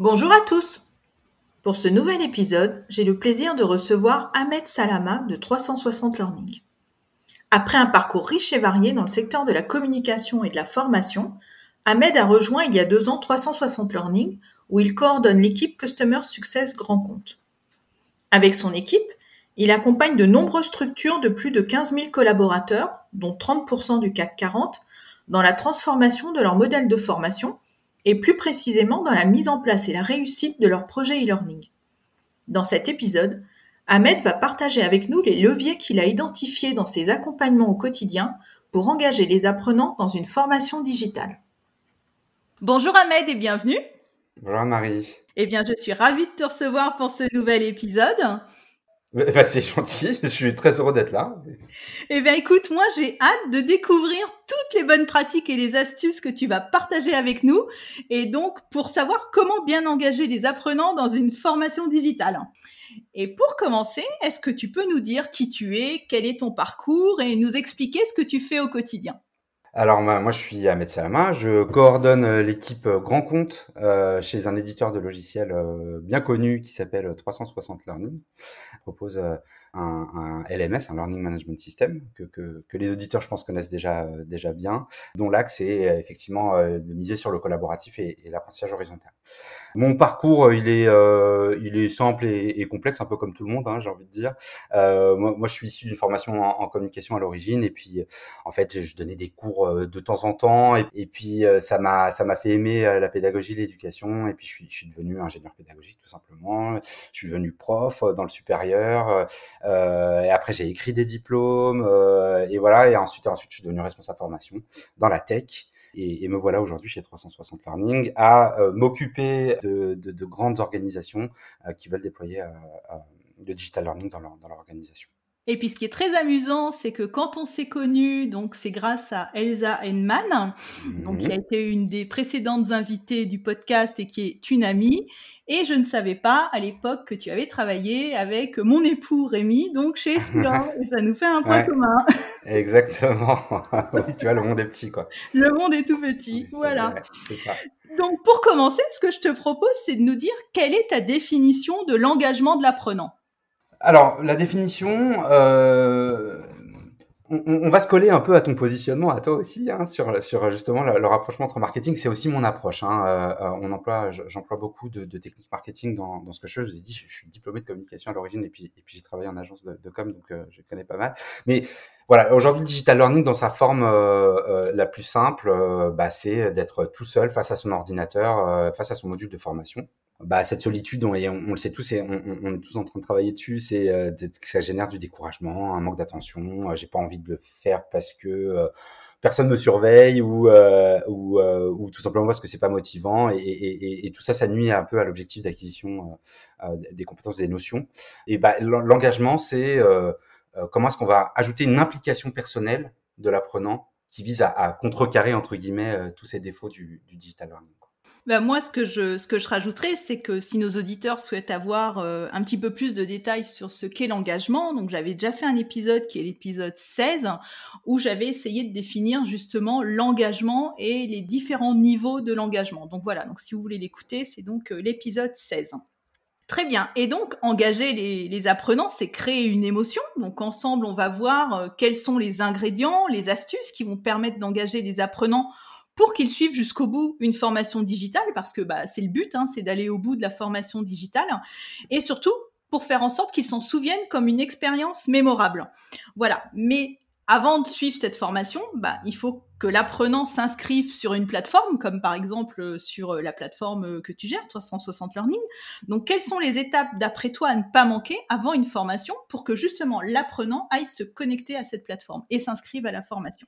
Bonjour à tous Pour ce nouvel épisode, j'ai le plaisir de recevoir Ahmed Salama de 360 Learning. Après un parcours riche et varié dans le secteur de la communication et de la formation, Ahmed a rejoint il y a deux ans 360 Learning, où il coordonne l'équipe Customer Success Grand Compte. Avec son équipe, il accompagne de nombreuses structures de plus de 15 000 collaborateurs, dont 30% du CAC 40, dans la transformation de leur modèle de formation et plus précisément dans la mise en place et la réussite de leur projet e-learning. Dans cet épisode, Ahmed va partager avec nous les leviers qu'il a identifiés dans ses accompagnements au quotidien pour engager les apprenants dans une formation digitale. Bonjour Ahmed et bienvenue. Bonjour Marie. Eh bien, je suis ravie de te recevoir pour ce nouvel épisode. Bah, c'est gentil, je suis très heureux d'être là. Eh bien écoute, moi j'ai hâte de découvrir toutes les bonnes pratiques et les astuces que tu vas partager avec nous et donc pour savoir comment bien engager les apprenants dans une formation digitale. Et pour commencer, est-ce que tu peux nous dire qui tu es, quel est ton parcours et nous expliquer ce que tu fais au quotidien? Alors moi je suis Ahmed Salama, je coordonne euh, l'équipe euh, Grand Compte euh, chez un éditeur de logiciels bien connu qui s'appelle 360 Learning. Je propose un, LMS, un Learning Management System, que, que, que, les auditeurs, je pense, connaissent déjà, euh, déjà bien, dont l'axe est euh, effectivement euh, de miser sur le collaboratif et, et l'apprentissage horizontal. Mon parcours, il est, euh, il est simple et, et, complexe, un peu comme tout le monde, hein, j'ai envie de dire. Euh, moi, moi, je suis issu d'une formation en, en, communication à l'origine, et puis, en fait, je donnais des cours de temps en temps, et, et puis ça m'a, ça m'a fait aimer la pédagogie, l'éducation, et puis je suis, je suis devenu ingénieur pédagogique tout simplement. Je suis devenu prof dans le supérieur. Euh, et après, j'ai écrit des diplômes. Euh, et voilà. Et ensuite, ensuite, je suis devenu responsable formation dans la tech. Et, et, me voilà aujourd'hui chez 360 Learning à euh, m'occuper de, de, de, grandes organisations euh, qui veulent déployer euh, le digital learning dans leur, dans leur organisation. Et puis ce qui est très amusant, c'est que quand on s'est connu, donc c'est grâce à Elsa Henman, mmh. donc qui a été une des précédentes invitées du podcast et qui est une amie. Et je ne savais pas à l'époque que tu avais travaillé avec mon époux Rémi, donc chez Skillan. et ça nous fait un point ouais, commun. Exactement. oui, tu vois, le monde est petit, quoi. Le monde est tout petit. Oui, voilà. ça. Donc pour commencer, ce que je te propose, c'est de nous dire quelle est ta définition de l'engagement de l'apprenant. Alors, la définition, euh, on, on, va se coller un peu à ton positionnement, à toi aussi, hein, sur, sur justement le, rapprochement entre marketing. C'est aussi mon approche. Hein. Euh, on emploie, j'emploie beaucoup de, de, techniques marketing dans, dans, ce que je fais. Je vous ai dit, je, je suis diplômé de communication à l'origine et puis, et puis j'ai travaillé en agence de, de com, donc euh, je connais pas mal. Mais voilà, aujourd'hui, le digital learning, dans sa forme euh, euh, la plus simple, euh, bah, c'est d'être tout seul face à son ordinateur, face à son module de formation bah, cette solitude, on, le sait tous et on, est tous en train de travailler dessus, c'est euh, ça génère du découragement, un manque d'attention. Euh, J'ai pas envie de le faire parce que euh, personne me surveille ou, euh, ou, euh, ou, tout simplement parce que c'est pas motivant. Et, tout ça, ça nuit un peu à l'objectif d'acquisition des compétences, des notions. Et bah, l'engagement, c'est comment est-ce qu'on va ajouter une implication personnelle de l'apprenant qui vise à, contrecarrer entre guillemets tous ces défauts du digital learning? Ben moi, ce que je, ce que je rajouterais, c'est que si nos auditeurs souhaitent avoir euh, un petit peu plus de détails sur ce qu'est l'engagement, donc j'avais déjà fait un épisode qui est l'épisode 16, où j'avais essayé de définir justement l'engagement et les différents niveaux de l'engagement. Donc voilà, si vous voulez l'écouter, c'est donc euh, l'épisode 16. Très bien. Et donc, engager les, les apprenants, c'est créer une émotion. Donc, ensemble, on va voir euh, quels sont les ingrédients, les astuces qui vont permettre d'engager les apprenants pour qu'ils suivent jusqu'au bout une formation digitale, parce que bah, c'est le but, hein, c'est d'aller au bout de la formation digitale, et surtout pour faire en sorte qu'ils s'en souviennent comme une expérience mémorable. Voilà. Mais avant de suivre cette formation, bah, il faut que l'apprenant s'inscrive sur une plateforme, comme par exemple euh, sur euh, la plateforme euh, que tu gères, 360 Learning. Donc, quelles sont les étapes d'après toi à ne pas manquer avant une formation pour que justement l'apprenant aille se connecter à cette plateforme et s'inscrive à la formation?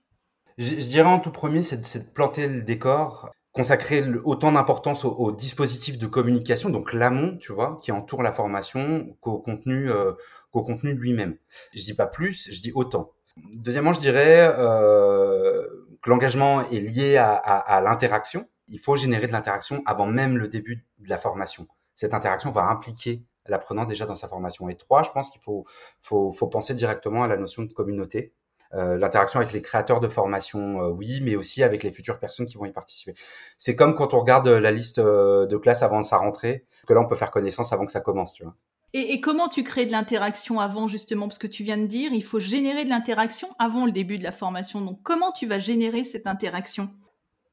Je, je, dirais en tout premier, c'est de planter le décor. consacrer autant d'importance au, dispositif de communication, donc l'amont, tu vois, qui entoure la formation, qu'au contenu, euh, qu'au contenu lui-même. Je dis pas plus, je dis autant. Deuxièmement, je dirais euh, que l'engagement est lié à, à, à l'interaction. Il faut générer de l'interaction avant même le début de la formation. Cette interaction va impliquer l'apprenant déjà dans sa formation. Et trois, je pense qu'il faut, faut, faut penser directement à la notion de communauté. Euh, l'interaction avec les créateurs de formation, euh, oui, mais aussi avec les futures personnes qui vont y participer. C'est comme quand on regarde la liste euh, de classe avant sa rentrée, que là, on peut faire connaissance avant que ça commence, tu vois. Et, et comment tu crées de l'interaction avant, justement, parce que tu viens de dire, il faut générer de l'interaction avant le début de la formation. Donc, comment tu vas générer cette interaction?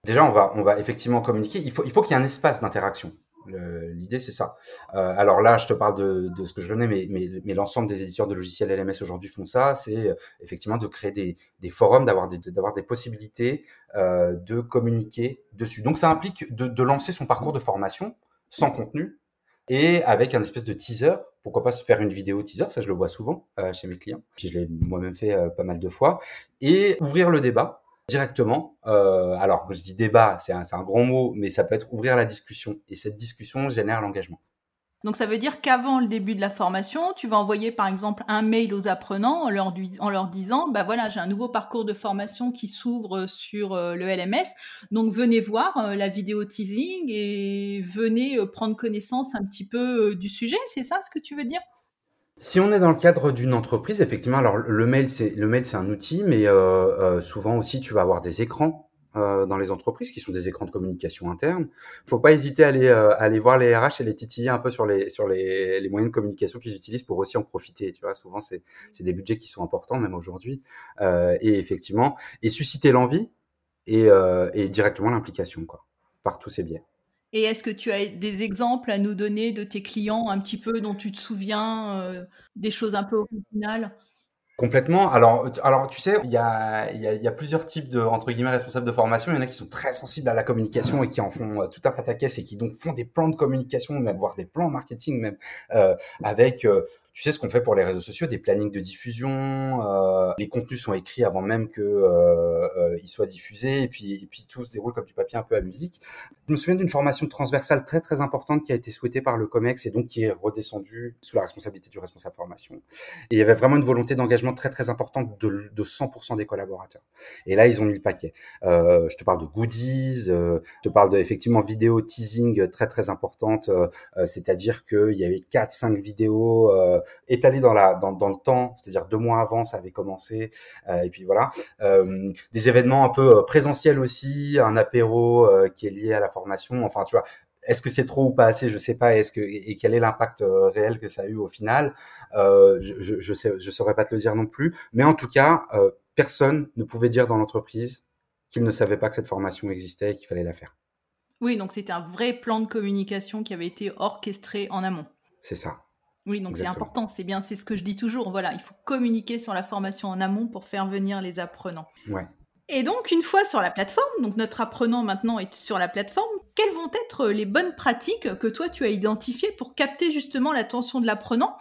Déjà, on va, on va effectivement communiquer. Il faut, il faut qu'il y ait un espace d'interaction. L'idée, c'est ça. Euh, alors là, je te parle de, ce que je connais, mais, l'ensemble des éditeurs de logiciels LMS aujourd'hui font ça. C'est euh, effectivement de créer des, forums, d'avoir des, possibilités euh, de communiquer dessus. Donc, ça implique de, lancer son parcours de formation sans contenu et avec un espèce de teaser. Pourquoi pas se faire une vidéo teaser? Ça, je le vois souvent chez mes clients. Puis je l'ai moi-même fait pas mal de fois. Et ouvrir le débat directement. Euh, alors, je dis débat, c'est un, grand mot, mais ça peut être ouvrir la discussion. Et cette discussion génère l'engagement. Donc ça veut dire qu'avant le début de la formation, tu vas envoyer par exemple un mail aux apprenants en leur, en leur disant, bah voilà, j'ai un nouveau parcours de formation qui s'ouvre sur euh, le LMS, donc venez voir euh, la vidéo teasing et venez prendre connaissance un petit peu du sujet, c'est ça ce que tu veux dire? Si on est dans le cadre d'une entreprise, effectivement, alors le mail c'est le mail c'est un outil, mais euh, euh, souvent aussi tu vas avoir des écrans euh, dans les entreprises qui sont des écrans de communication interne. Faut pas hésiter à aller euh, aller voir les RH et les titiller un peu sur les sur les, les moyens de communication qu'ils utilisent pour aussi en profiter. Tu vois, souvent c'est c'est des budgets qui sont importants même aujourd'hui euh, et effectivement et susciter l'envie et et directement l'implication quoi par tous ces biais. Et est-ce que tu as des exemples à nous donner de tes clients un petit peu dont tu te souviens, euh, des choses un peu originales? Complètement. Alors, alors tu sais, il y a, y, a, plusieurs types de entre guillemets responsables de formation. Il y en a qui sont très sensibles à la communication et qui en font euh, tout un pataquès et qui donc font des plans de communication, même voire des plans marketing même euh, avec tu sais ce qu'on fait pour les réseaux sociaux, des plannings de diffusion, euh, les contenus sont écrits avant même que euh, euh, ils soient diffusés, et puis et puis tout se déroule comme du papier un peu à musique. Je me souviens d'une formation transversale très très importante qui a été souhaitée par le Comex et donc qui est redescendue sous la responsabilité du responsable formation. Et il y avait vraiment une volonté d'engagement très très importante de, de 100% des collaborateurs. Et là ils ont mis le paquet. Euh, je te parle de goodies, euh, je te parle de effectivement vidéo teasing très très importante, euh, c'est-à-dire qu'il y avait quatre cinq vidéos euh, étalé dans la dans, dans le temps, c'est-à-dire deux mois avant, ça avait commencé. Euh, et puis voilà, euh, des événements un peu présentiels aussi, un apéro qui est lié à la formation. Enfin, tu vois, est-ce que c'est trop ou pas assez? Je sais pas. Est-ce que et quel est l'impact réel que ça a eu au final? Euh, je, je, je, sais, je saurais pas te le dire non plus. Mais en tout cas, euh, personne ne pouvait dire dans l'entreprise qu'il ne savait pas que cette formation existait et qu'il fallait la faire. Oui, donc c'était un vrai plan de communication qui avait été orchestré en amont. C'est ça. Oui, donc c'est important, c'est bien, c'est ce que je dis toujours. Voilà, il faut communiquer sur la formation en amont pour faire venir les apprenants. Ouais. Et donc, une fois sur la plateforme, donc notre apprenant maintenant est sur la plateforme, quelles vont être les bonnes pratiques que toi tu as identifiées pour capter justement l'attention de l'apprenant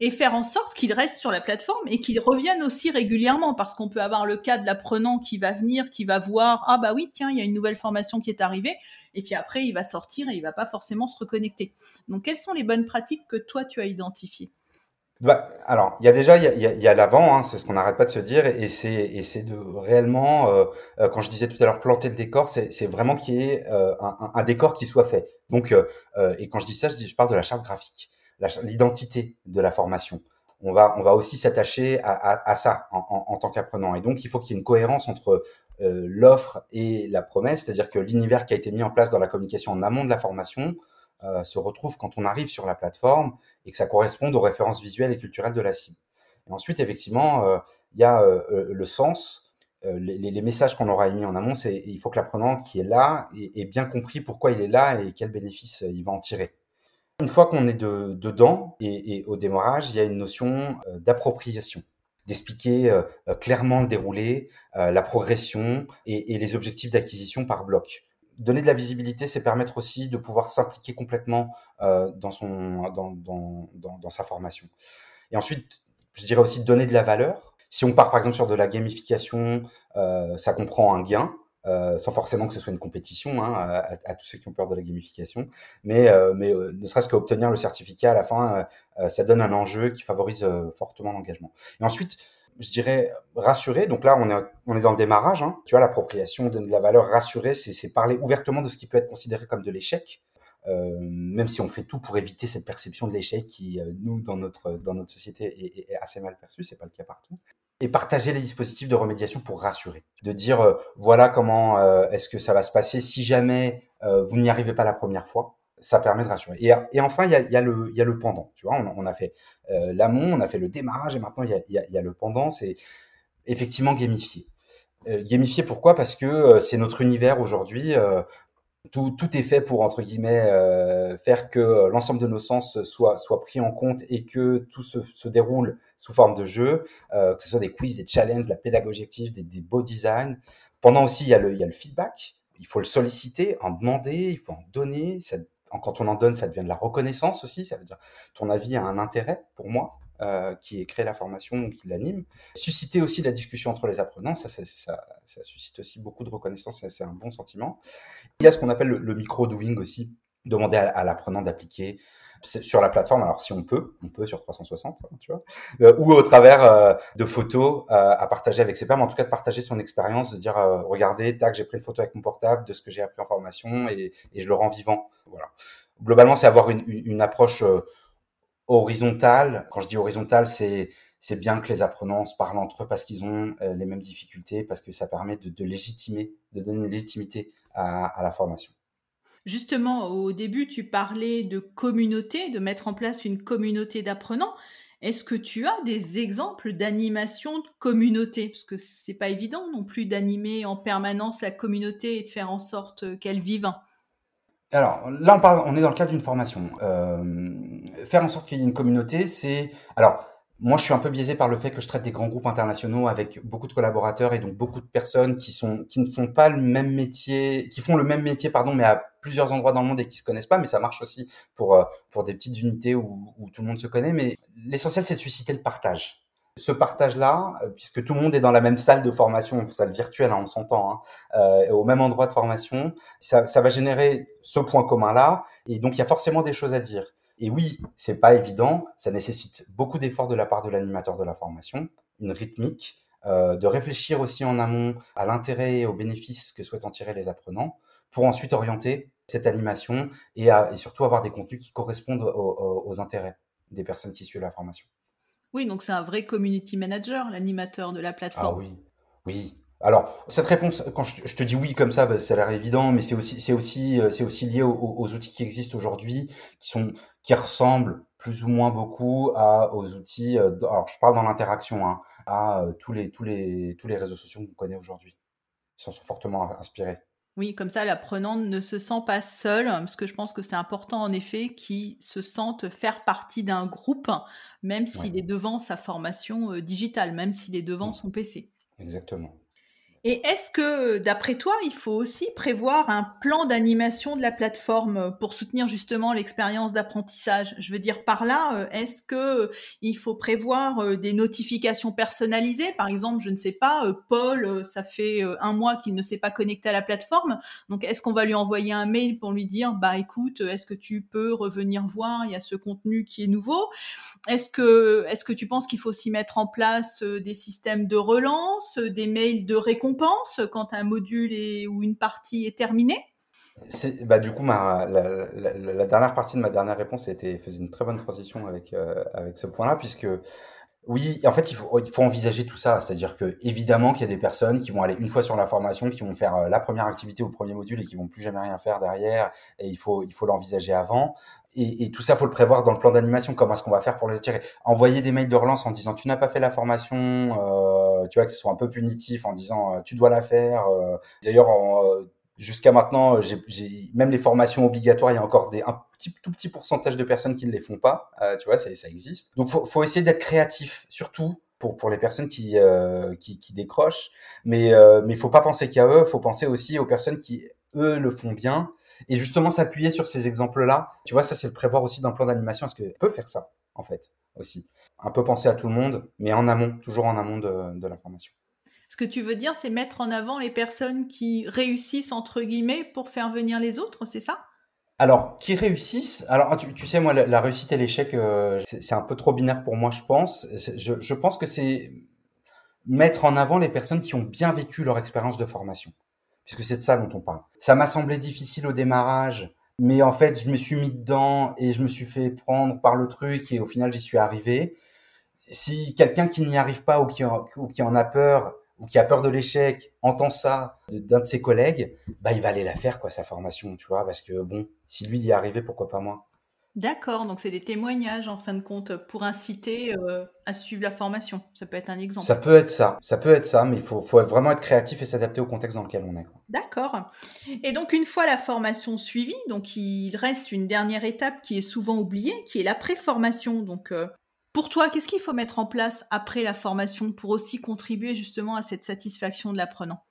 et faire en sorte qu'il reste sur la plateforme et qu'il revienne aussi régulièrement? Parce qu'on peut avoir le cas de l'apprenant qui va venir, qui va voir ah bah oui tiens il y a une nouvelle formation qui est arrivée et puis après il va sortir et il va pas forcément se reconnecter. Donc quelles sont les bonnes pratiques que toi tu as identifiées? Bah, alors, il y a déjà, il y a, y a l'avant, hein, c'est ce qu'on n'arrête pas de se dire, et c'est de réellement, euh, euh, quand je disais tout à l'heure planter le décor, c'est vraiment qu'il y ait euh, un, un, décor qui soit fait. Donc, et quand je dis ça, je, dis, je parle de la charte graphique, l'identité de la formation. On va on va aussi s'attacher à, à, à, ça en, en, en tant qu'apprenant, et donc il faut qu'il y ait une cohérence entre l'offre et la promesse, c'est-à-dire que l'univers qui a été mis en place dans la communication en amont de la formation euh, se retrouve quand on arrive sur la plateforme et que ça corresponde aux références visuelles et culturelles de la cible. Ensuite, effectivement, euh, il y a euh, le sens, les, messages qu'on aura émis en amont, c'est il faut que l'apprenant qui est là ait, bien compris pourquoi il est là et quels bénéfices il va en tirer. Une fois qu'on est de, dedans et, et, au démarrage, il y a une notion d'appropriation d'expliquer clairement le déroulé, la progression et les objectifs d'acquisition par bloc donner de la visibilité, c'est permettre aussi de pouvoir s'impliquer complètement euh, dans, son, dans, dans, dans, sa formation. Et ensuite, je dirais aussi donner de la valeur. Si on part par exemple sur de la gamification, euh, ça comprend un gain. euh, sans forcément que ce soit une compétition hein, à, tous ceux qui ont peur de la gamification, mais, mais ne serait-ce qu'obtenir le certificat à la fin, ça donne un enjeu qui favorise fortement l'engagement. Et ensuite, je dirais rassurer. Donc là, on est, dans le démarrage. Hein. Tu vois, l'appropriation de la valeur rassurer, c'est parler ouvertement de ce qui peut être considéré comme de l'échec. Euh, même si on fait tout pour éviter cette perception de l'échec qui, nous, dans notre, dans notre société, est, assez mal perçue, c'est pas le cas partout et partager les dispositifs de remédiation pour rassurer, de dire euh, voilà comment euh, est-ce que ça va se passer si jamais euh, vous n'y arrivez pas la première fois. Ça permet de rassurer. Et, enfin, il y a, le, pendant. Tu vois, on, a fait l'amont, on a fait le démarrage, et maintenant il y a, le pendant. C'est effectivement gamifier. gamifier, pourquoi? Parce que c'est notre univers aujourd'hui tout, est fait pour entre guillemets euh, faire que l'ensemble de nos sens soit pris en compte et que tout se, déroule sous forme de jeu, euh, que ce soit des quiz, des challenges, la pédagogie active, des, beaux designs. Pendant aussi, il y a le feedback. Il faut le solliciter, en demander, il faut en donner. Quand on en donne, ça devient de la reconnaissance aussi. Ça veut dire ton avis a un intérêt pour moi. Euh, qui crée la formation ou qui l'anime. Susciter aussi la discussion entre les apprenants, ça, ça, ça, ça suscite aussi beaucoup de reconnaissance, c'est un bon sentiment. Il y a ce qu'on appelle le, micro-doing aussi, demander à, l'apprenant d'appliquer sur la plateforme, alors si on peut, on peut sur 360, hein, tu vois, euh, ou au travers euh, de photos euh, à partager avec ses pairs, mais en tout cas de partager son expérience, de dire regardez, tac, j'ai pris une photo avec mon portable de ce que j'ai appris en formation et, je le rends vivant. Voilà. Globalement, c'est avoir une, approche horizontale. Quand je dis horizontale, c'est c'est bien que les apprenants se parlent entre eux parce qu'ils ont les mêmes difficultés, parce que ça permet de, légitimer, de donner une légitimité à, la formation. Justement, au début, tu parlais de communauté, de mettre en place une communauté d'apprenants. Est-ce que tu as des exemples d'animation de communauté? Parce que c'est pas évident non plus d'animer en permanence la communauté et de faire en sorte qu'elle vive. Alors là, on est dans le cadre d'une formation. Euh, faire en sorte qu'il y ait une communauté, c'est... Alors, moi, je suis un peu biaisé par le fait que je traite des grands groupes internationaux avec beaucoup de collaborateurs et donc beaucoup de personnes qui sont qui ne font pas le même métier, qui font le même métier, pardon, mais à plusieurs endroits dans le monde et qui se connaissent pas. Mais ça marche aussi pour euh, pour des petites unités où, où tout le monde se connaît. Mais l'essentiel, c'est de susciter le partage ce partage-là, euh, puisque tout le monde est dans la même salle de formation, salle virtuelle, hein, on s'entend, hein, euh, au même endroit de formation, ça, ça va générer ce point commun-là, et donc il y a forcément des choses à dire. Et oui, c'est pas évident, ça nécessite beaucoup d'efforts de la part de l'animateur de la formation, une rythmique, euh, de réfléchir aussi en amont à l'intérêt et aux bénéfices que souhaitent en tirer les apprenants, pour ensuite orienter cette animation et, à, et surtout avoir des contenus qui correspondent aux, aux intérêts des personnes qui suivent la formation. Oui, donc c'est un vrai community manager, l'animateur de la plateforme. Ah oui, oui. Alors cette réponse, quand je, te dis oui comme ça, bah, ça a l'air évident, mais c'est aussi, c'est aussi, euh, c'est aussi lié aux, outils qui existent aujourd'hui, qui sont, qui ressemblent plus ou moins beaucoup à aux outils. Euh, alors je parle dans l'interaction, hein, à euh, tous les, tous les, tous les réseaux sociaux qu'on connaît aujourd'hui. Ils s'en sont fortement inspirés. Oui, comme ça, l'apprenante ne se sent pas seule, parce que je pense que c'est important en effet qu'il se sente faire partie d'un groupe, même s'il est devant sa formation digitale, même s'il est devant son PC. Exactement. Et est-ce que, d'après toi, il faut aussi prévoir un plan d'animation de la plateforme pour soutenir justement l'expérience d'apprentissage? Je veux dire par là, euh, est-ce que euh, il faut prévoir euh, des notifications personnalisées? Par exemple, je ne sais pas, Paul, ça fait un mois qu'il ne s'est pas connecté à la plateforme, donc est-ce qu'on va lui envoyer un mail pour lui dire, bah écoute, est-ce que tu peux revenir voir? Il y a ce contenu qui est nouveau. Est-ce que, est-ce que tu penses qu'il faut aussi mettre en place des systèmes de relance, des mails de récompense pense quand un module ou une partie est terminée? Bah, du coup, la, dernière partie de ma dernière réponse était, faisait une très bonne transition avec, euh, avec ce point-là, puisque oui, en fait, il faut, il faut envisager tout ça. C'est-à-dire que évidemment qu'il y a des personnes qui vont aller une fois sur la formation, qui vont faire euh, la première activité au premier module et qui vont plus jamais rien faire derrière. Et il faut, il faut l'envisager avant. Et, et, tout ça, faut le prévoir dans le plan d'animation. Comment est-ce qu'on va faire pour les tirer Envoyer des mails de relance en disant tu n'as pas fait la formation, euh, tu vois que ce soit un peu punitif en disant euh, tu dois la faire. Euh. D'ailleurs, jusqu'à maintenant, j'ai même les formations obligatoires, il y a encore des un petit tout petit pourcentage de personnes qui ne les font pas. tu vois, ça, ça existe. Donc, faut, faut essayer d'être créatif, surtout pour, pour les personnes qui, qui, qui, décrochent. Mais euh, mais faut pas penser qu'à eux, faut penser aussi aux personnes qui eux le font bien et justement s'appuyer sur ces exemples-là. Tu vois, ça c'est le prévoir aussi d'un plan d'animation. Est-ce que peut faire ça en fait aussi Un peu penser à tout le monde, mais en amont, toujours en amont de, de la formation. Ce que tu veux dire, c'est mettre en avant les personnes qui réussissent, entre guillemets, pour faire venir les autres, c'est ça? Alors, qui réussissent. Alors, tu, sais, moi, la, réussite et l'échec, euh, c'est un peu trop binaire pour moi, je pense. Je, je pense que c'est mettre en avant les personnes qui ont bien vécu leur expérience de formation, puisque c'est de ça dont on parle. Ça m'a semblé difficile au démarrage, mais en fait, je me suis mis dedans et je me suis fait prendre par le truc et au final, j'y suis arrivé. Si quelqu'un qui n'y arrive pas ou qui, ou qui en a peur ou qui a peur de l'échec entend ça d'un de ses collègues, bah il va aller la faire quoi sa formation, tu vois, parce que bon, si lui y est arrivé, pourquoi pas moi? D'accord, donc c'est des témoignages en fin de compte pour inciter euh, à suivre la formation. Ça peut être un exemple. Ça peut être ça, ça peut être ça, mais il faut, faut vraiment être créatif et s'adapter au contexte dans lequel on est. D'accord. Et donc une fois la formation suivie, donc il reste une dernière étape qui est souvent oubliée, qui est la pré-formation. Donc euh, pour toi, qu'est-ce qu'il faut mettre en place après la formation pour aussi contribuer justement à cette satisfaction de l'apprenant?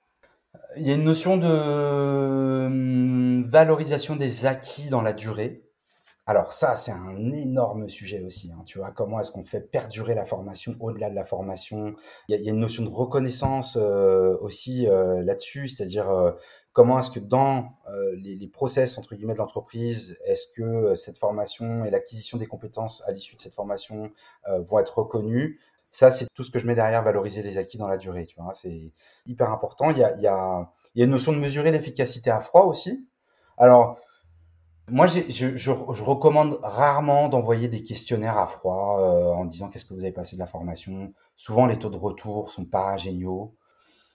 Il y a une notion de hum, valorisation des acquis dans la durée. Alors ça, c'est un énorme sujet aussi. Hein, tu vois, comment est-ce qu'on fait perdurer la formation au-delà de la formation? Il y, a, une notion de reconnaissance euh, aussi euh, là-dessus, c'est-à-dire euh, comment est-ce que dans les, les, process entre guillemets de l'entreprise, est-ce que cette formation et l'acquisition des compétences à l'issue de cette formation vont être reconnues? Ça, c'est tout ce que je mais derrière valoriser les acquis dans la durée. Tu vois, c'est hyper important. Il y a, y a une notion de mesurer l'efficacité à froid aussi. Alors moi, je, recommande rarement d'envoyer des questionnaires à froid euh, en disant qu'est-ce que vous avez passé de la formation. Souvent, les taux de retour sont pas géniaux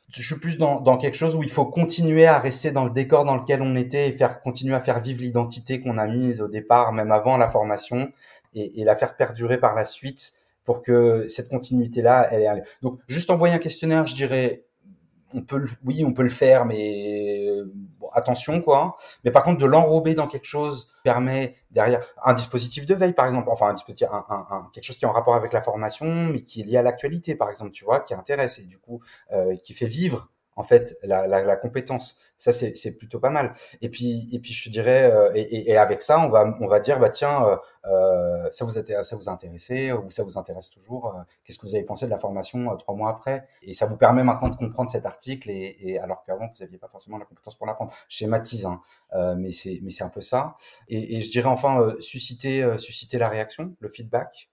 je suis plus dans, quelque chose où il faut continuer à rester dans le décor dans lequel on était et faire continuer à faire vivre l'identité qu'on a mise au départ, même avant la formation, et, la faire perdurer par la suite pour que cette continuité-là, elle est. Donc, juste envoyer un questionnaire, je dirais, on peut, oui, on peut le faire, mais attention quoi. Mais par contre, de l'enrober dans quelque chose permet derrière un dispositif de veille par exemple, enfin un dispositif, quelque chose qui est en rapport avec la formation, mais qui est lié à l'actualité par exemple, tu vois, qui intéresse et du coup euh, qui fait vivre en fait la, la, la compétence. Ça c'est plutôt pas mal. Et puis et puis je te dirais euh, et, et, avec ça on va on va dire bah tiens euh, euh ça vous a ça vous a intéressé ou ça vous intéresse toujours. Euh, qu'est-ce que vous avez pensé de la formation euh, trois mois après? Et ça vous permet maintenant de comprendre cet article et, et alors qu'avant vous n'aviez pas forcément la compétence pour l'apprendre. Schématise, hein, mais c'est mais c'est un peu ça. Et, et je dirais enfin susciter susciter la réaction, le feedback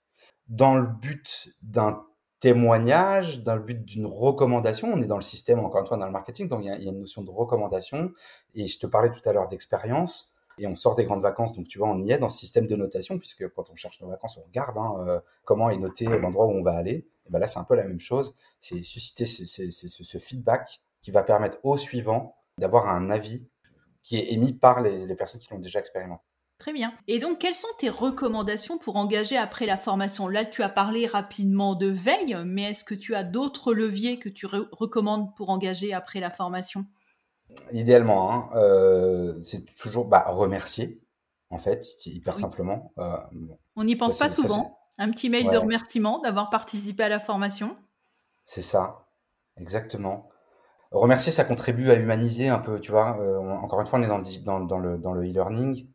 dans le but d'un témoignage, dans le but d'une recommandation. On est dans le système, encore une fois, dans le marketing, donc il y, a, une notion de recommandation. Et je te parlais tout à l'heure d'expérience. Et on sort des grandes vacances, donc tu vois, on y est dans ce système de notation, puisque quand on cherche nos vacances, on regarde hein, euh, comment est noté l'endroit où on va aller. Et ben là, c'est un peu la même chose. C'est susciter ce, feedback qui va permettre au suivant d'avoir un avis qui est émis par les personnes qui l'ont déjà expérimenté. Très bien. Et donc, quelles sont tes recommandations pour engager après la formation? Là, tu as parlé rapidement de veille, mais est-ce que tu as d'autres leviers que tu recommandes pour engager après la formation? Idéalement, hein, euh, c'est toujours bah, remercier, en fait, hyper oui. simplement. Euh, bon, On n'y pense ça, pas souvent. Un petit mail ouais. de remerciement d'avoir participé à la formation. C'est ça, exactement. Remercier, ça contribue à humaniser un peu, tu vois. Euh, encore une fois, on est dans le, dans, dans le, dans le e-learning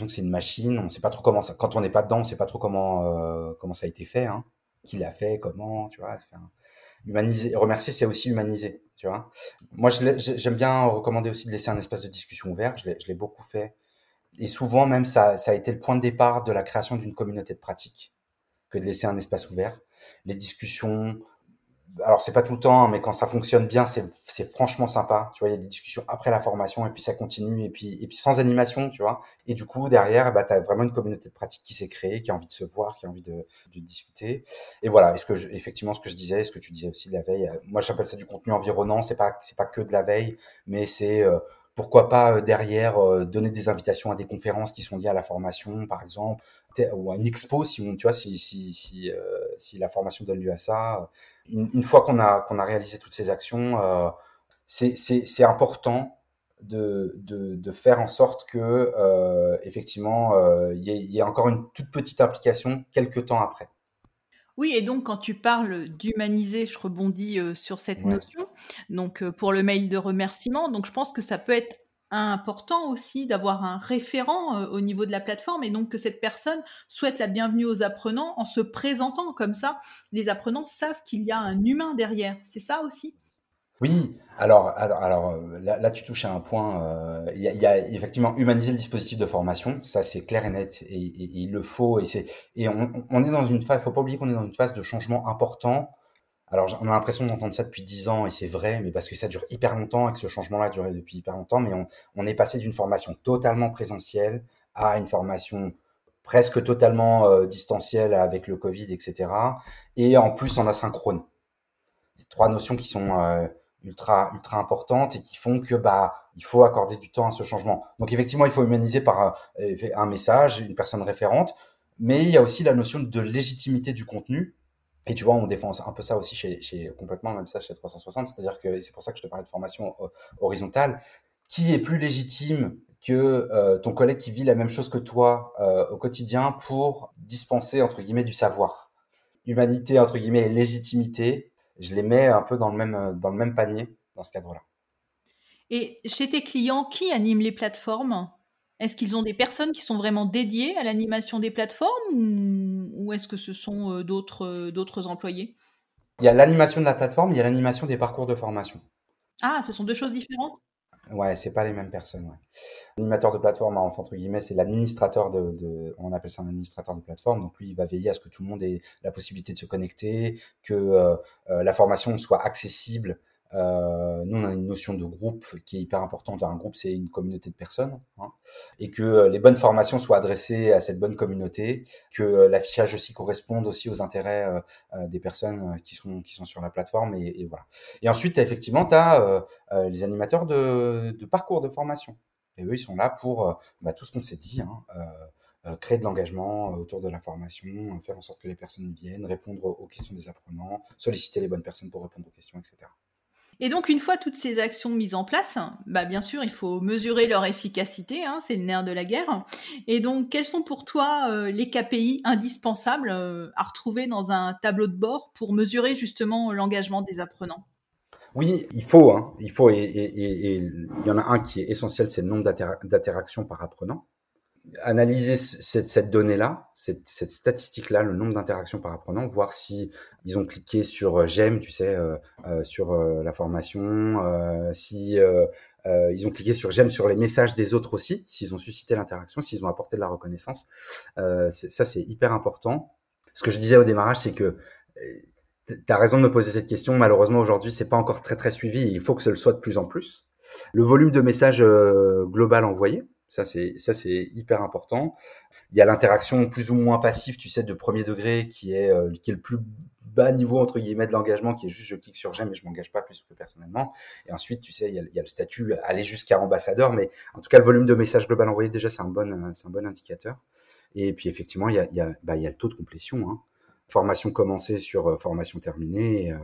que c'est une machine. On sait pas trop comment ça. Quand on n'est pas dedans, on sait pas trop comment euh, comment ça a été fait, hein. qui l'a fait, comment, tu vois. Humaniser, remercier, c'est aussi humaniser, tu vois. Moi, j'aime bien recommander aussi de laisser un espace de discussion ouvert. Je l'ai beaucoup fait. Et souvent, même, ça, ça a été le point de départ de la création d'une communauté de pratique, que de laisser un espace ouvert. Les discussions, alors c'est pas tout le temps, hein, mais quand ça fonctionne bien, c'est franchement sympa. Tu vois, il y a des discussions après la formation et puis ça continue et puis et puis sans animation, tu vois. Et du coup derrière, bah t'as vraiment une communauté de pratique qui s'est créée, qui a envie de se voir, qui a envie de, de discuter. Et voilà. Est-ce que je, effectivement ce que je disais, ce que tu disais aussi de la veille. Euh, moi j'appelle ça du contenu environnant. C'est pas c'est pas que de la veille, mais c'est euh, pourquoi pas euh, derrière euh, donner des invitations à des conférences qui sont liées à la formation, par exemple, ou à une expo si on, tu vois, si si si, euh, si la formation donne lieu à ça. Une, une fois qu'on a qu'on a réalisé toutes ces actions, euh, c'est important de, de, de faire en sorte que euh, effectivement il y, y ait encore une toute petite implication quelques temps après. Oui, et donc quand tu parles d'humaniser, je rebondis euh, sur cette ouais. notion. Donc euh, pour le mail de remerciement, donc je pense que ça peut être important aussi d'avoir un référent euh, au niveau de la plateforme et donc que cette personne souhaite la bienvenue aux apprenants en se présentant comme ça. Les apprenants savent qu'il y a un humain derrière. C'est ça aussi? Oui, alors, alors, là, tu touches à un point. Il y, a, effectivement humaniser le dispositif de formation, ça c'est clair et net, et, il le faut. Et c'est et on, on, est dans une phase. Faut pas oublier qu'on est dans une phase de changement important alors, on a l'impression d'entendre ça depuis dix ans, et c'est vrai, mais parce que ça dure hyper longtemps et que ce changement-là a duré depuis hyper longtemps, mais on, est passé d'une formation totalement présentielle à une formation presque totalement euh, distancielle avec le Covid, etc. Et en plus en asynchrone. C'est trois notions qui sont euh, ultra ultra importantes et qui font que bah il faut accorder du temps à ce changement. Donc effectivement, il faut humaniser par euh, un message, une personne référente, mais il y a aussi la notion de légitimité du contenu et tu vois, on défend un peu ça aussi chez, complètement, même ça chez 360, c'est-à-dire que c'est pour ça que je te parlais de formation euh, horizontale. Qui est plus légitime que euh, ton collègue qui vit la même chose que toi euh, au quotidien pour dispenser entre guillemets du savoir Humanité entre guillemets et légitimité, je les mets un peu dans le même dans le même panier dans ce cadre-là. Et chez tes clients, qui anime les plateformes? Est-ce qu'ils ont des personnes qui sont vraiment dédiées à l'animation des plateformes ou, est-ce que ce sont euh, d'autres, euh, d'autres employés? Il y a l'animation de la plateforme, il y a l'animation des parcours de formation. Ah, ce sont deux choses différentes? Ouais, c'est pas les mêmes personnes. L'animateur de plateforme, entre guillemets, c'est l'administrateur de, on appelle ça un administrateur de plateforme. Donc lui, il va veiller à ce que tout le monde ait la possibilité de se connecter, que euh, la formation soit accessible euh, nous, on a une notion de groupe qui est hyper importante. Un groupe, c'est une communauté de personnes, hein, et que euh, les bonnes formations soient adressées à cette bonne communauté, que euh, l'affichage aussi corresponde aussi aux intérêts des personnes qui sont qui sont sur la plateforme, et, voilà. Et ensuite, effectivement, tu as les animateurs de, de, parcours de formation, et eux, ils sont là pour bah, tout ce qu'on s'est dit. Hein, créer de l'engagement autour de la formation, faire en sorte que les personnes y viennent, répondre aux questions des apprenants, solliciter les bonnes personnes pour répondre aux questions, etc. Et donc, une fois toutes ces actions mises en place, bah, bien sûr, il faut mesurer leur efficacité, hein, c'est le nerf de la guerre. Et donc, quels sont pour toi euh, les KPI indispensables euh, à retrouver dans un tableau de bord pour mesurer justement l'engagement des apprenants? Oui, il faut, hein, il faut, et, il y en a un qui est essentiel, c'est le nombre d'interactions par apprenant analyser cette, cette donnée-là, cette, cette statistique-là, le nombre d'interactions par apprenant, voir si ils ont cliqué sur euh, j'aime, tu sais, euh, euh, sur la formation, si ils ont cliqué sur j'aime sur les messages des autres aussi, s'ils ont suscité l'interaction, s'ils ont apporté de la reconnaissance. ça, c'est hyper important. Ce que je disais au démarrage, c'est que tu as raison de me poser cette question. Malheureusement, aujourd'hui, c'est pas encore très très suivi. il faut que ce le soit de plus en plus. Le volume de messages global envoyé, ça, c'est ça, c'est hyper important. Il y a l'interaction plus ou moins passive, tu sais, de premier degré, qui est euh, qui est le plus bas niveau entre guillemets de l'engagement, qui est juste je clique sur j'aime et je m'engage pas plus que personnellement. Et ensuite, tu sais, il y a, le statut aller jusqu'à ambassadeur, mais en tout cas, le volume de messages global envoyé déjà, c'est un bon euh, c'est un bon indicateur. Et puis effectivement, il y a il y a, bah, il y a le taux de complétion. Hein. Formation commencée sur euh, formation terminée, et,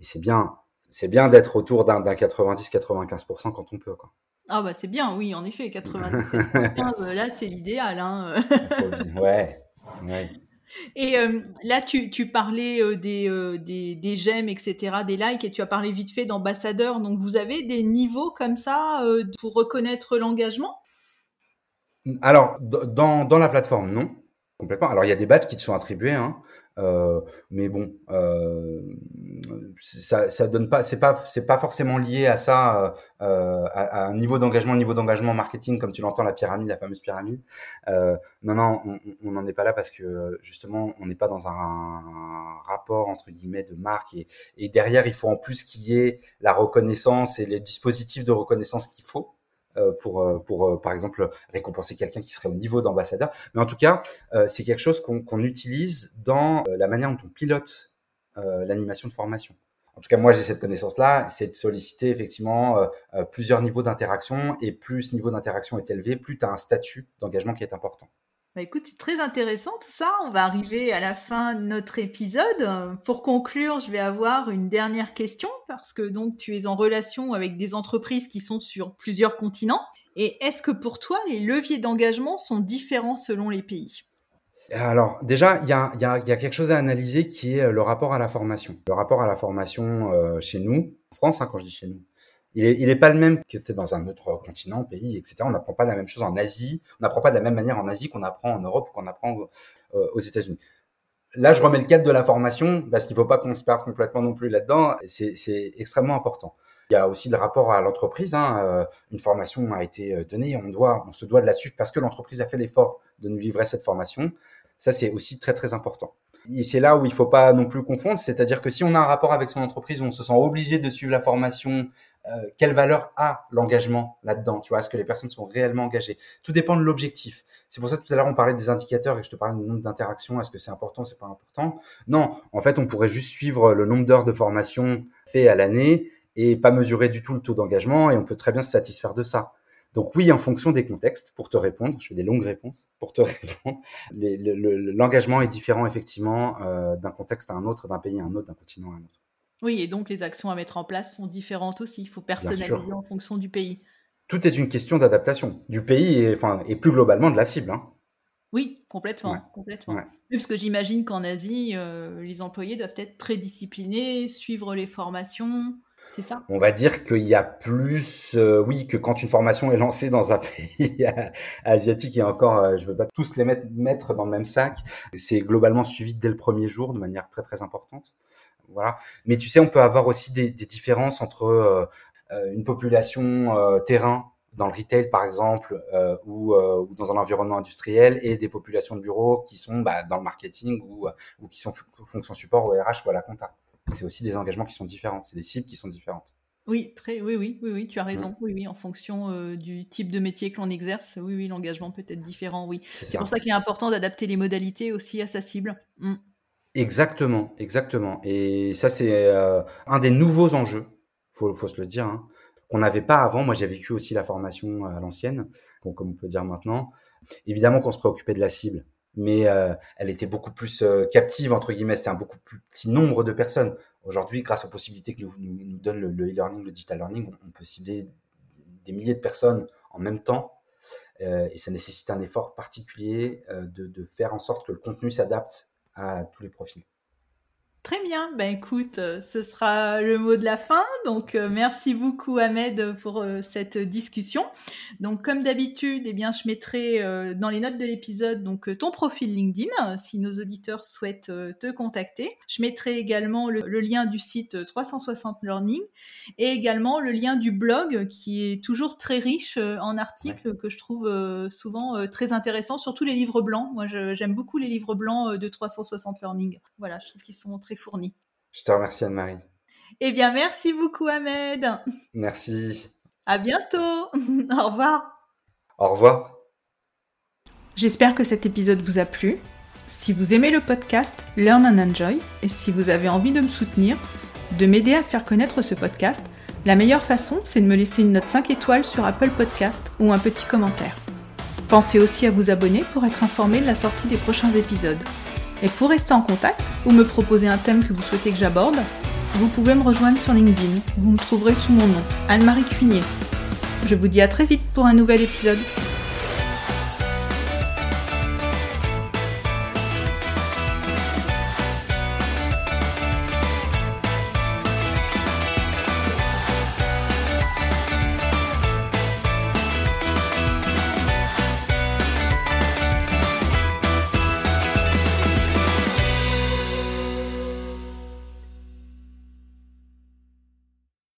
c'est bien c'est bien d'être autour d'un 90-95% quand on peut quoi. Ah bah c'est bien, oui, en effet, 90 euh, là c'est l'idéal. Hein. ouais, Et euh, là, tu, tu parlais euh, des, des, des, j'aime, etc., des likes, et tu as parlé vite fait d'ambassadeurs. Donc, vous avez des niveaux comme ça pour reconnaître l'engagement? Alors, dans, dans la plateforme, non, complètement. Alors, il y a des badges qui te sont attribués. Hein. Euh, mais bon, euh, ça, ça donne pas, c'est pas, c'est pas forcément lié à ça, euh, à, un niveau d'engagement, niveau d'engagement marketing, comme tu l'entends, la pyramide, la fameuse pyramide. Euh, non, non, on n'en est pas là parce que justement, on n'est pas dans un, rapport entre guillemets de marque et, et derrière, il faut en plus qu'il y ait la reconnaissance et les dispositifs de reconnaissance qu'il faut. Euh, pour, euh, euh, par exemple, récompenser quelqu'un qui serait au niveau d'ambassadeur. Mais en tout cas, c'est quelque chose qu'on utilise dans la manière dont on pilote l'animation de formation. En tout cas, moi, j'ai cette connaissance-là, c'est de solliciter effectivement plusieurs niveaux d'interaction, et plus ce niveau d'interaction est élevé, plus tu as un statut d'engagement qui est important. Bah, écoute, c'est très intéressant tout ça. On va arriver à la fin de notre épisode. Pour conclure, je vais avoir une dernière question parce que donc tu es en relation avec des entreprises qui sont sur plusieurs continents. Et est-ce que pour toi, les leviers d'engagement sont différents selon les pays? Alors déjà, il y a, quelque chose à analyser qui est le rapport à la formation. Le rapport à la formation euh, chez nous, en France, hein, quand je dis chez nous, il est, pas le même que tu dans un autre continent, pays, etc. On n'apprend pas la même chose en Asie. On n'apprend pas de la même manière en Asie qu'on apprend en Europe ou qu'on apprend euh, aux États-Unis. là, je remets le cadre de la formation parce qu'il ne faut pas qu'on se perde complètement non plus là-dedans. C'est extrêmement important. Il y a aussi le rapport à l'entreprise. Hein. Euh, une formation a été euh, donnée, on doit, on se doit de la suivre parce que l'entreprise a fait l'effort de nous livrer cette formation. Ça, c'est aussi très très important. Et c'est là où il faut pas non plus confondre, c'est-à-dire que si on a un rapport avec son entreprise, on se sent obligé de suivre la formation. Euh, quelle valeur a l'engagement là-dedans Tu vois, est-ce que les personnes sont réellement engagées? Tout dépend de l'objectif. C'est pour ça tout à l'heure on parlait des indicateurs et je te parlais du nombre d'interactions. Est-ce que c'est important? C'est pas important? Non, en fait, on pourrait juste suivre le nombre d'heures de formation fait à l'année et pas mesurer du tout le taux d'engagement et on peut très bien se satisfaire de ça. Donc oui, en fonction des contextes, pour te répondre, je fais des longues réponses pour te répondre, l'engagement est différent effectivement euh, d'un contexte à un autre, d'un pays à un autre, d'un continent à un autre. Oui, et donc les actions à mettre en place sont différentes aussi. Il faut personnaliser en fonction du pays. Tout est une question d'adaptation du pays et, enfin, et plus globalement de la cible. Hein. Oui, complètement, complètement. Oui, parce que j'imagine qu'en Asie, euh, les employés doivent être très disciplinés, suivre les formations. C'est ça? On va dire qu'il y a plus, euh, oui, que quand une formation est lancée dans un pays asiatique, et encore, euh, je ne veux pas tous les mettre, mettre dans le même sac, c'est globalement suivi dès le premier jour de manière très très importante. Voilà. Mais tu sais, on peut avoir aussi des, des différences entre euh, euh une population euh, terrain dans le retail par exemple euh, ou, ou, dans un environnement industriel et des populations de bureaux qui sont bah, dans le marketing ou, ou qui sont fonction support ou RH ou à la compta. C'est aussi des engagements qui sont différents, c'est des cibles qui sont différentes. Oui, très, oui, oui, oui, oui, tu as raison. Mmh. Oui, oui, en fonction du type de métier que l'on exerce, oui, oui, l'engagement peut être différent, oui. C'est pour ça qu'il est important d'adapter les modalités aussi à sa cible. Mmh. Exactement, exactement. Et ça, c'est euh, un des nouveaux enjeux, faut, faut se le dire, hein, qu'on n'avait pas avant. Moi, j'ai vécu aussi la formation à l'ancienne, comme on peut dire maintenant. Évidemment qu'on se préoccupait de la cible, mais euh, elle était beaucoup plus euh, captive, entre guillemets. C'était un beaucoup plus petit nombre de personnes. Aujourd'hui, grâce aux possibilités que nous, nous, donne le e-learning, le, digital learning, on, peut cibler des milliers de personnes en même temps. et ça nécessite un effort particulier de faire en sorte que le contenu s'adapte à tous les profils. Très bien, ben écoute, euh, ce sera le mot de la fin. Donc euh, merci beaucoup Ahmed pour euh, cette discussion. Donc comme d'habitude, eh bien je mettrai dans les notes de l'épisode donc ton profil LinkedIn si nos auditeurs souhaitent te contacter. Je mettrai également le, lien du site 360 Learning et également le lien du blog qui est toujours très riche en articles que je trouve souvent très intéressants, surtout les livres blancs. Moi j'aime beaucoup les livres blancs de 360 Learning. Voilà, je trouve qu'ils sont très fourni. Je te remercie Anne-Marie. Eh bien, merci beaucoup Ahmed. Merci. À bientôt. Au revoir. Au revoir. J'espère que cet épisode vous a plu. Si vous aimez le podcast Learn and Enjoy et si vous avez envie de me soutenir, de m'aider à faire connaître ce podcast, la meilleure façon, c'est de me laisser une note 5 étoiles sur Apple Podcast ou un petit commentaire. Pensez aussi à vous abonner pour être informé de la sortie des prochains épisodes. Et pour rester en contact ou me proposer un thème que vous souhaitez que j'aborde, vous pouvez me rejoindre sur LinkedIn. Vous me trouverez sous mon nom, Anne-Marie Cuinier. Je vous dis à très vite pour un nouvel épisode.